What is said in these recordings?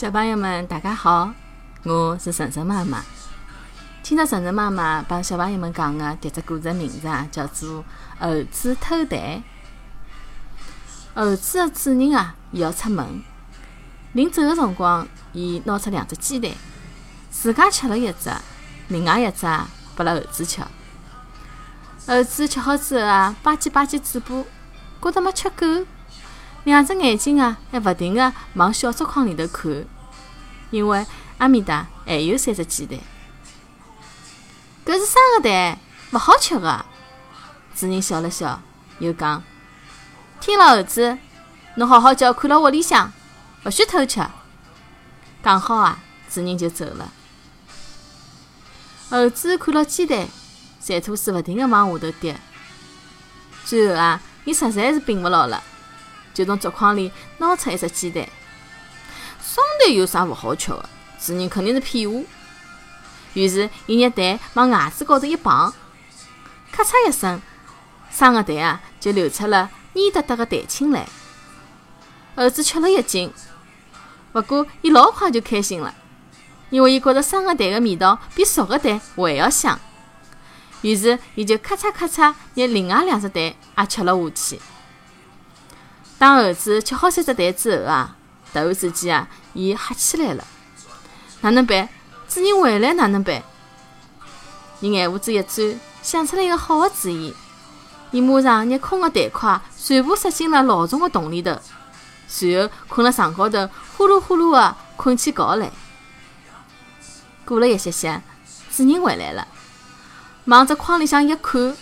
小朋友们，大家好，我是晨晨妈妈。今朝晨晨妈妈帮小朋友们讲的迭只故事名字啊，叫做《猴子偷蛋》。猴子的主人啊，伊要出门，临走的辰光，伊拿出两只鸡蛋，自家吃了一只，另外一只拨了猴子吃。猴子吃好之后啊，吧唧吧唧嘴巴，觉得没吃够。两只眼睛啊，还勿停个往小竹筐里头看，因为阿面搭还有三只鸡蛋。搿是生个蛋，勿好吃个。主人笑了笑，又讲：“听了猴子，侬好好叫看牢屋里向，勿许偷吃。”讲好啊，主人就走了。猴子看牢鸡蛋，馋吐水勿停个往下头滴，最后啊，伊实在是摒勿牢了。就从竹筐里拿出一只鸡蛋，生蛋有啥勿好吃的？主人肯定是骗我。于是，伊拿蛋往牙齿高头一碰，咔嚓一声，生个蛋啊就流出了黏哒哒的蛋清来。猴子吃了一惊，不过伊老快就开心了，因为伊觉着生个蛋的味道比熟个蛋还要香。于是，伊就咔嚓咔嚓拿另外两只蛋也吃了下去。当猴子吃好三只蛋之后啊，突然之间啊，伊吓起来了。哪能办？主人回来哪能办？伊眼胡子一转，想出了一个好的主意。伊马上拿空的蛋块全部塞进了老鼠的洞里头，随后困辣床高头，呼噜呼噜的困起觉来。过了一歇歇，主人回来了，往只筐里向一看，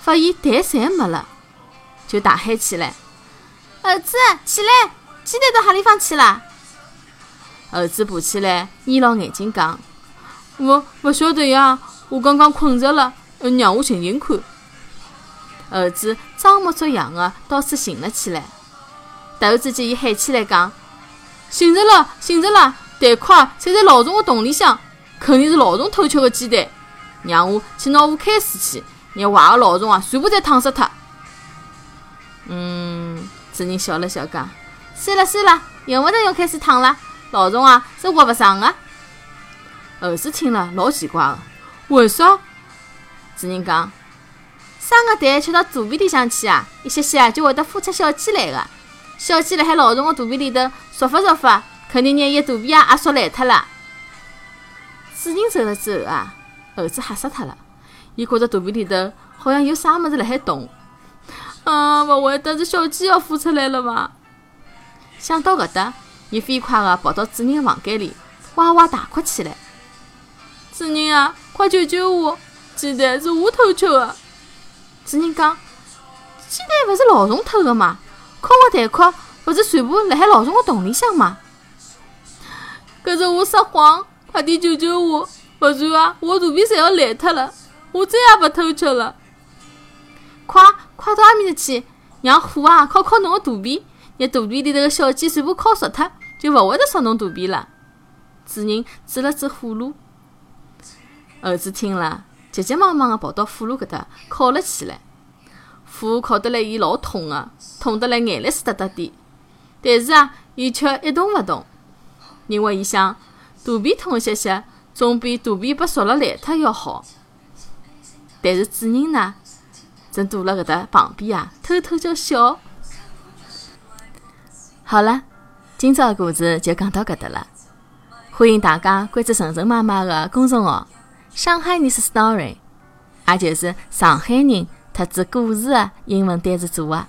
发现蛋侪没了，就大喊起来。猴子，起来！鸡蛋到何里方去了？儿子爬起来，眯牢眼睛讲：“我勿晓得呀，我刚刚困着了，让我寻寻看。”儿子装模作样的到处寻了起来。突然之间，伊喊起来讲：“寻着了，寻着了！蛋壳侪在老虫的洞里向，肯定是老虫偷吃的鸡蛋。让我去拿壶开水去，让坏的老虫啊全部侪烫死脱。”嗯。主人笑了笑，讲：“算了算了，用勿着用开水烫了，老虫啊是活勿长的。”猴子听了老奇怪的，为啥？主人讲：“生个蛋吃到肚皮里向去啊，一歇歇就会得孵出小鸡来的。小鸡辣海老虫的肚皮里头嗦发嗦发，肯定拿伊肚皮啊也嗦烂脱了。”主人走了之后啊，猴子吓死脱了，伊觉着肚皮里头好像有啥物事辣海动。啊，勿会得是小鸡要孵出来了伐？想到搿搭，伊飞快地跑到主人的房间里，哇哇大哭起来。主人啊，快救救我！鸡蛋是我偷吃的。主人讲：鸡蛋勿是老虫偷的吗？空的蛋壳勿是全部辣海老虫的洞里向吗？搿是我撒谎，快点救救我！勿然啊，我肚皮侪要烂脱了，我再也勿偷吃了。快快到埃面搭去，让火啊烤烤侬个肚皮，拿肚皮里头个小鸡全部烤熟脱，就勿会得烧侬肚皮了。主人指了指火炉，猴子听了，急急忙忙个跑到火炉搿搭烤了起来。火烤得来伊老痛个，痛得来眼泪水哒哒滴。但是啊，伊却一动勿动，因为伊想，肚皮痛一歇歇，总比肚皮被烧了烂脱要好。但是主人呢？正躲辣搿搭旁边啊，偷偷叫笑。好了，今朝的故事就讲到搿搭了。欢迎大家关注晨晨妈妈的公众号“上海人是 story”，也就是上海人特指故事的英文单词组合。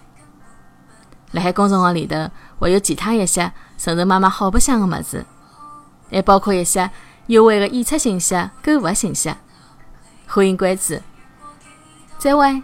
辣海公众号里头会有其他一些晨晨妈妈好白相的物事，还包括一些优惠的演出信息、购物信息。欢迎关注，再会。